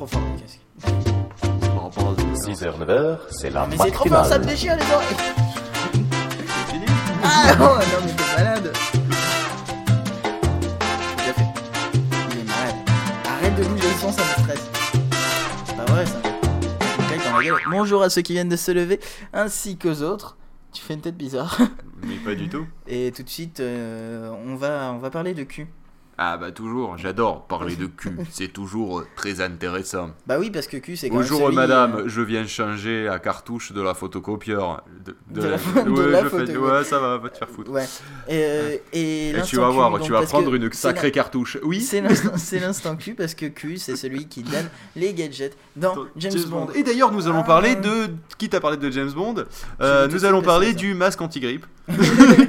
trop fort le casque. 6h, 9h, c'est la Mais c'est trop fort, ça me déchire les oreilles. Ah oh, non mais t'es malade. Bien fait. Il est malade. Arrête de bouger le son, ça me stresse. C'est pas vrai ça. Bonjour à ceux qui viennent de se lever, ainsi qu'aux autres. Tu fais une tête bizarre. Mais pas du tout. Et tout de suite, euh, on, va, on va parler de cul. Ah bah toujours, j'adore parler de cul, c'est toujours euh, très intéressant. Bah oui, parce que cul, c'est quand Bonjour même celui, madame, euh, je viens changer la cartouche de la photocopieur. De, De la de ouais, la je fais- ouais, ça va, va te faire foutre. Ouais. Et, euh, et, Et l'instant tu vas voir, tu vas prendre une sacrée cartouche. Oui, C'est l'instant- cul parce que cul, c'est celui qui donne les gadgets dans James, Bond. Et d'ailleurs, nous allons Ah. parler de. Quitte à parler de James Bond, euh, nous allons parler du masque anti-grippe.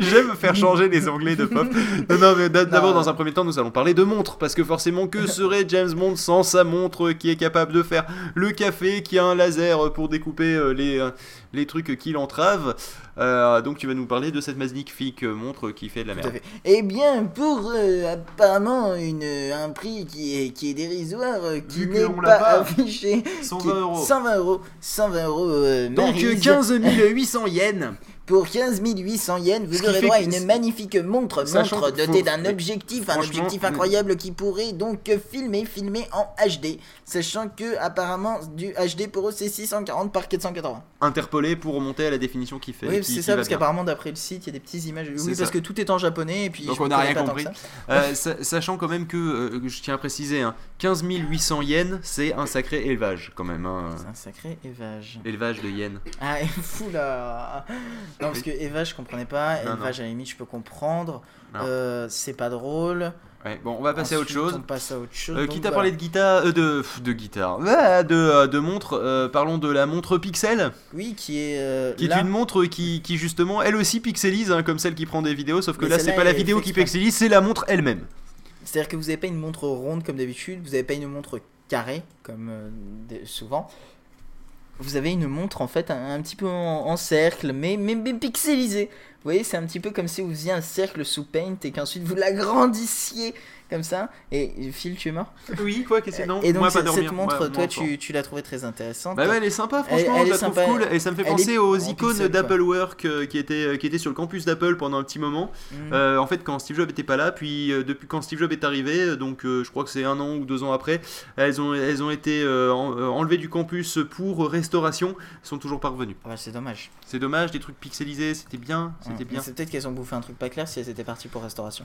J'aime faire changer les anglais de pop. Non, mais d'a- d'abord, dans un premier temps, nous allons parler de montre. Parce que forcément, que serait James Bond sans sa montre qui est capable de faire le café, qui a un laser pour découper euh, les, euh, les trucs qui l'entravent Euh, Donc, tu vas nous parler de cette magnifique montre qui fait de la Tout à merde. fait. Eh bien, pour euh, apparemment une, un prix qui est, qui est dérisoire, euh, qui n'est pas, affiché, qui est 120 euros. 120 euros. 120 euros. euh, Donc, Maryse. 15 800 yens. Pour 15 800 yens, vous aurez droit à une magnifique montre, Sachant montre dotée d'un objectif, un objectif incroyable qui pourrait donc filmer, filmer en HD, sachant que apparemment du HD pour eux c'est 640 par 480. Pour remonter à la définition qu'il fait. Oui, c'est ça, parce qu'apparemment d'après le site, il y a des petites images. Oui, parce ça. que tout est en japonais et puis. Donc on n'a rien compris. Euh, sa- sachant quand même que, euh, je tiens à préciser, hein, 15 800 yens, c'est un sacré élevage quand même. hein. C'est un sacré évage. Élevage de yens. Ah, fou là Non, parce que évage, je comprenais pas. Non, élevage, à la limite, je peux comprendre. Non. Euh, c'est pas drôle. Ouais, bon, on va passer à autre chose. On passe à autre chose. Euh, donc quitte à parler de guitare, euh, de, de guitare, de, euh, de montre, euh, parlons de la montre Pixel, Oui, qui est. qui est là. une montre qui, qui justement, elle aussi pixelise, hein, comme celle qui prend des vidéos, sauf que Mais là c'est pas la vidéo qui pixelise, c'est la montre elle-même. C'est-à-dire que vous n'avez pas une montre ronde comme d'habitude, vous n'avez pas une montre carrée comme souvent. Vous avez une montre en fait un, un petit peu en, en cercle, mais, mais, mais pixelisée. Vous voyez, c'est un petit peu comme si vous faisiez un cercle sous Paint et qu'ensuite vous l'agrandissiez comme ça. Et Phil, tu es mort? Oui, quoi, qu'est-ce que non Et donc Moi, pas cette, montre, toi, tu, tu l'as trouvée très intéressante. Bah ouais, elle est sympa, Elle- franchement, elle je est la trouve sympa. cool. Et ça me fait Elle penser aux icônes d'Applework euh, qui, étaient, euh, qui étaient sur le campus d'Apple pendant un petit moment. Mm. Euh, en fait, quand Steve Jobs était pas là, puis euh, depuis quand Steve Jobs est arrivé, euh, donc euh, je crois que c'est un an ou deux ans après, elles ont, elles ont été euh, en- euh, enlevées du campus pour restauration, elles sont toujours pas revenues. Ah bah, c'est dommage. C'est dommage, des trucs pixelisés, c'était bien, c'était Mm. bien. C'est peut-être qu'elles ont bouffé un truc pas clair si elles étaient parties pour restauration.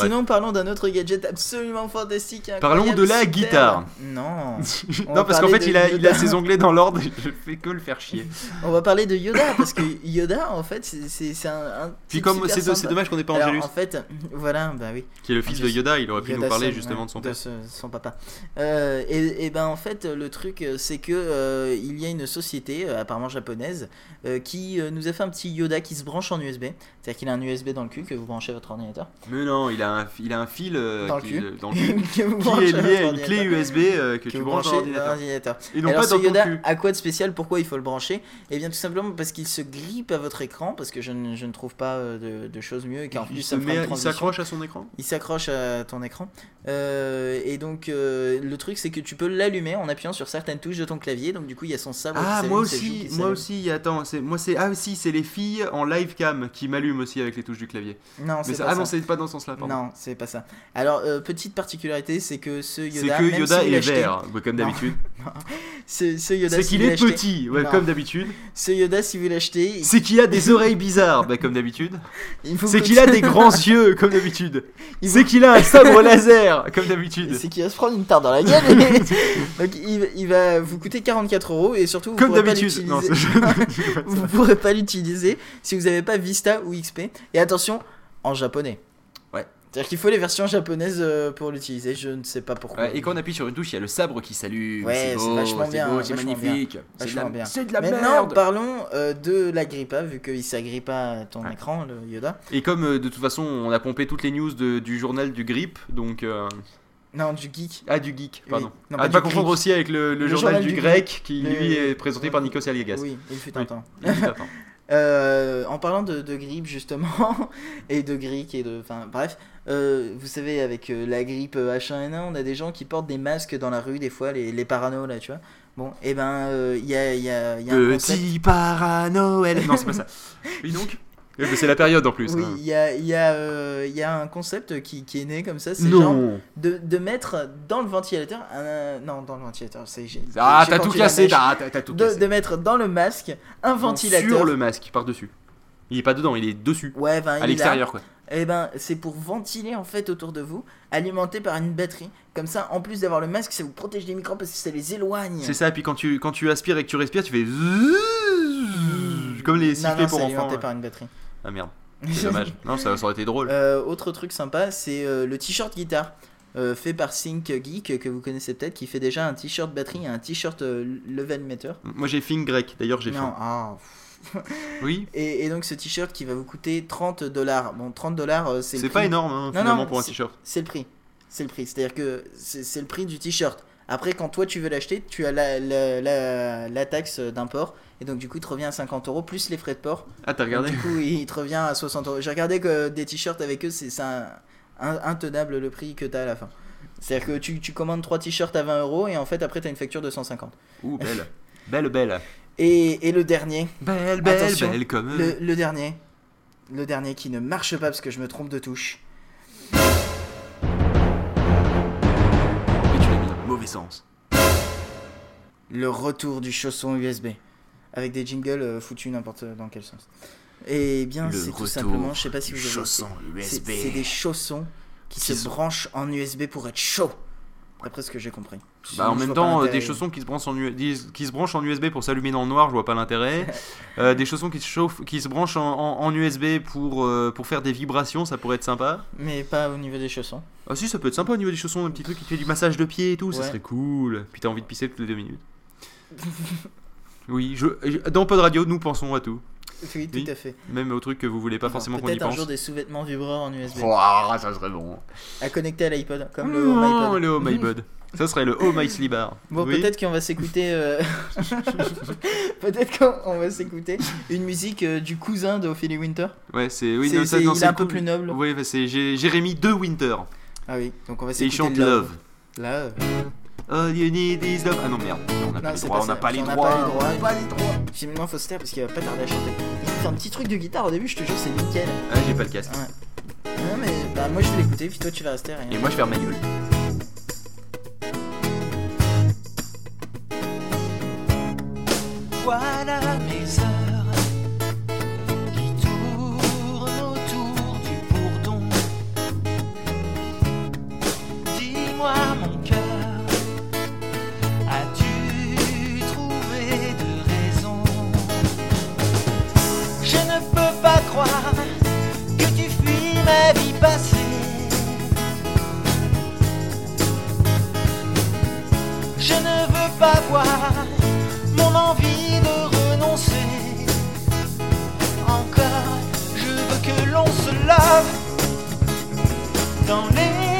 Sinon, parlons d'un autre gadget absolument fantastique. Parlons de la guitare. Non. On non, parce qu'en fait, il a, il a ses onglets dans l'ordre je fais que le faire chier. On va parler de Yoda parce que Yoda, en fait, c'est- un, un Puis comme c'est dommage qu'on n'ait pas Alors, Angelus, en fait, voilà, bah oui. qui est le fils de. Yoda, il aurait pu Yoda nous parler son, justement ouais, de son de père. ce- son papa. Euh, et, et ben en fait, le truc, euh, c'est que euh, il y a une société, euh, apparemment japonaise, euh, euh, nous a fait un petit Yoda qui se branche en USB. C'est-à-dire qu'il a un USB dans le cul que vous branchez à votre ordinateur. Mais non, il a un, il a un fil euh, Dans le qui, cul. dans le cul, que vous qui branchez est à lié à une clé. USB euh, que, que tu vous branches dans l'ordinateur. Et non Alors pas ce dans ton Yoda, cul. à quoi de spécial? Pourquoi il faut le brancher? Eh bien tout simplement parce qu'il se grippe à votre écran, parce que je ne, je ne trouve pas euh, de, de choses mieux et qu'en plus Il, ça met- s'accroche à son écran? Il s'accroche à ton écran. Euh, et donc le truc c'est que tu peux l'allumer en appuyant sur certaines touches de ton clavier. Donc du coup il y a son sabre. qui Ah, moi aussi, moi aussi, attends, c'est, moi c'est, ah aussi, c'est les filles en live cam qui m'allument aussi avec les touches du clavier. Non, c'est ça- pas ah ça. non, c'est pas dans ce sens-là. Non, c'est pas ça. Alors, euh, petite particularité, c'est que ce c'est Yoda, que même Yoda si est vert, comme d'habitude. Ce, ce Yoda, C'est si qu'il est petit, ouais, comme d'habitude. Ce Yoda, si vous l'achetez, il- C'est qu'il a des oreilles bizarres, bah, comme d'habitude. C'est qu'il a des grands yeux, comme d'habitude. C'est qu'il a un sabre laser, comme d'habitude. C'est qu'il va se prendre une tarte dans la gueule. Donc il, il va vous coûter 44 euros et surtout vous Comme d'habitude. Vous pourrez pas l'utiliser si vous n'avez pas Vista ou XP. Et attention, en japonais. C'est-à-dire qu'il faut les versions japonaises euh, pour l'utiliser. Je ne sais pas pourquoi. Ouais, et quand on appuie sur une touche, il y a le sabre qui s'allume. Ouais, c'est vachement c'est bien, c'est magnifique. C'est de la, bien. c'est de la Maintenant, merde. parlons euh, de la grippa, vu qu'il s'agrippe à ton Ouais. écran, le Yoda. Et comme euh, de toute façon, on a pompé toutes les news de- du journal du Grip, donc. euh, Non, du geek. Ah, du geek, pardon. Oui. Non, à pas ne pas du confondre aussi avec le, le Le journal, journal du, grec, qui Le- lui est présenté par Nikos Aliagas. Oui, il fut un Oui. temps. Attends. Euh, en parlant de, de grippe justement, et de grippe et de... Enfin bref, euh, vous savez avec euh, la grippe H1N1, on a des gens qui portent des masques dans la rue des fois, les, les paranos là, tu vois. Bon, et ben il y a, y a- y a un concept... Petit paranoël. Non, c'est pas ça. Oui, donc Oui, C'est la période en plus. Oui, hein. il y a, il y, a, euh, il y a un concept qui, qui est né comme ça, c'est genre de, de mettre dans le ventilateur... un- non, dans le ventilateur, c'est... Ah, j'ai t'as tout cassé, t'as tout de, cassé. de mettre dans le masque un ventilateur. Sur le masque, par-dessus. Il est pas dedans, il est dessus. Ouais, ben, il À est là. l'extérieur, quoi. Eh ben, c'est pour ventiler en fait autour de vous, alimenté par une batterie. Comme ça, en plus d'avoir le masque, ça vous protège des microbes parce que ça les éloigne. C'est ça, et puis quand tu, quand tu aspires et que tu respires, tu fais. zzzz, Comme les sifflets non, pour c'est enfants. alimenté ouais. par une batterie. Ah merde, c'est dommage. Non, ça, ça aurait été drôle. Euh, autre truc sympa, c'est euh, le t-shirt guitare. euh, fait par Sync Geek que vous connaissez peut-être qui fait déjà un t-shirt batterie et un t-shirt level meter. Moi j'ai Fing grec, d'ailleurs j'ai Non, ah. Oui, Et, et donc ce t-shirt qui va vous coûter 30 dollars. Bon, 30 dollars c'est c'est prix. pas énorme hein, finalement non, pour un t-shirt. C'est le prix. C'est le prix. C'est-à-dire que c'est c'est le prix du t-shirt. Après, quand toi tu veux l'acheter, tu as la, la, la, la taxe d'import. Et donc, du coup, il te revient à 50 euros plus les frais de port. Ah, t'as Donc, regardé du coup, il te revient à 60 euros. J'ai regardé que des t-shirts avec eux, c'est intenable le prix que tu as à la fin. C'est-à-dire que tu, tu commandes 3 t-shirts à 20 euros et en fait, après, tu as une facture de 150. Ouh, belle. Belle, belle. Et, et le dernier, Belle, belle, Attention, belle comme. le, le dernier, le dernier qui ne marche pas parce que je me trompe de touche. Mauvais sens. le retour du chausson USB avec des jingles euh, foutus n'importe dans quel sens. Et bien, Le c'est tout simplement, je sais pas si vous avez chausson c'est USB. c'est des chaussons qui se branchent en USB pour être chaud. D'après ce que j'ai compris. Bah, en même temps, euh, des chaussons qui se, branchent en, U- dis- qui se branchent en USB pour s'allumer dans le noir, je vois pas l'intérêt. Euh, des chaussons qui se, chauffent, qui se branchent en, en- en USB pour, euh, pour faire des vibrations, ça pourrait être sympa. Mais pas au niveau des chaussons. Ah si, ça peut être sympa au niveau des chaussons, un petit truc qui te fait du massage de pied et tout, ça Ouais. serait cool. Puis t'as envie de pisser toutes les deux minutes. oui, je- dans Pod Radio, nous pensons à tout. Oui, tout à fait. Même aux trucs que vous voulez pas forcément qu'on y Peut-être un jour des sous-vêtements vibreurs en USB Ouah, ça serait bon. à connecter à l'iPod, comme le Home Oh, iPod. le ça serait le Home Ice Bar. Bon, Oui. peut-être qu'on va s'écouter. euh, peut-être qu'on va s'écouter une musique euh, du cousin de Ophélie Winter. Ouais, c'est oui, C'est- non, ça, c'est- non, il c'est est un peu plus noble. Oui, bah, c'est Jé- Jérémy de Winter. Ah oui, donc on va Et il s'écouter chante Love. Love. Love. All you need is love. Ah non, merde. On n'a pas droits. pas On n'a ça. pas les On n'a droits. pas les droits. on n'a pas les droits. Finalement, faut se taire parce qu'il va pas tarder à chanter. Il fait un petit truc de guitare au début, je te jure, c'est nickel. Ah, j'ai pas le casque. Ouais. Non, mais bah, moi je vais l'écouter, puis toi tu vas rester rien. Et moi, je ferme ma gueule. Voilà mes heures Je ne veux pas voir mon envie de renoncer. Encore, je veux que l'on se lave dans les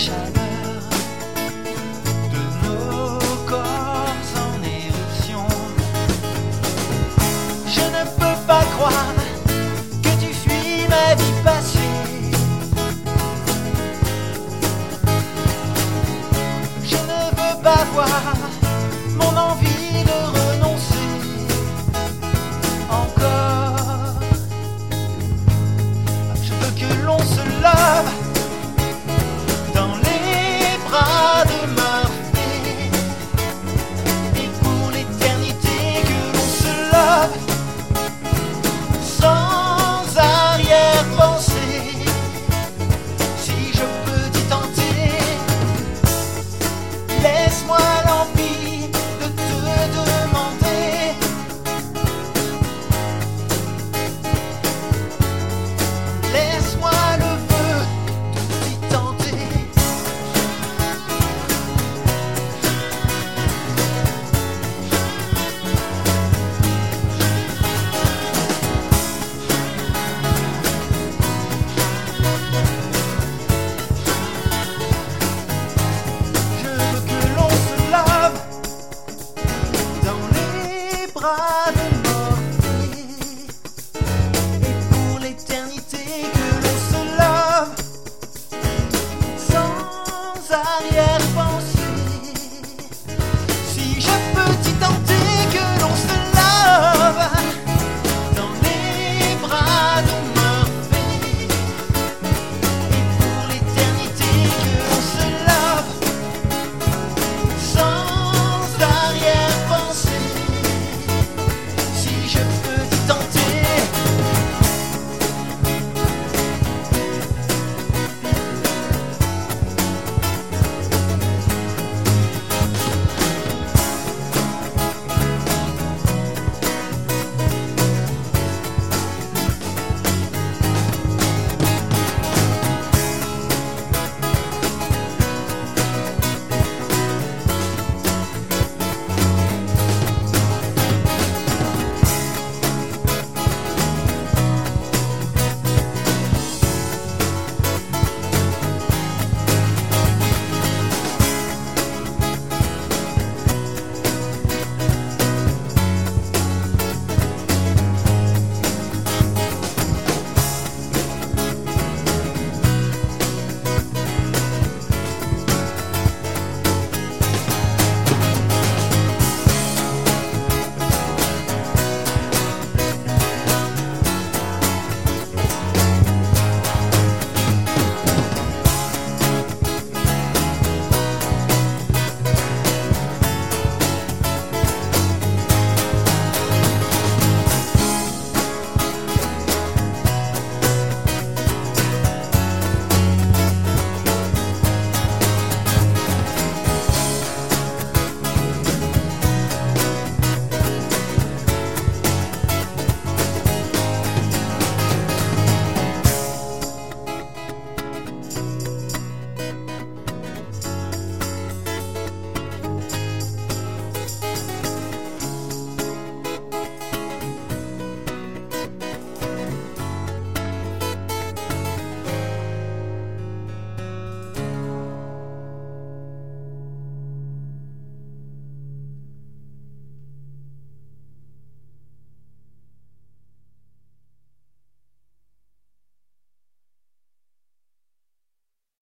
sunshine.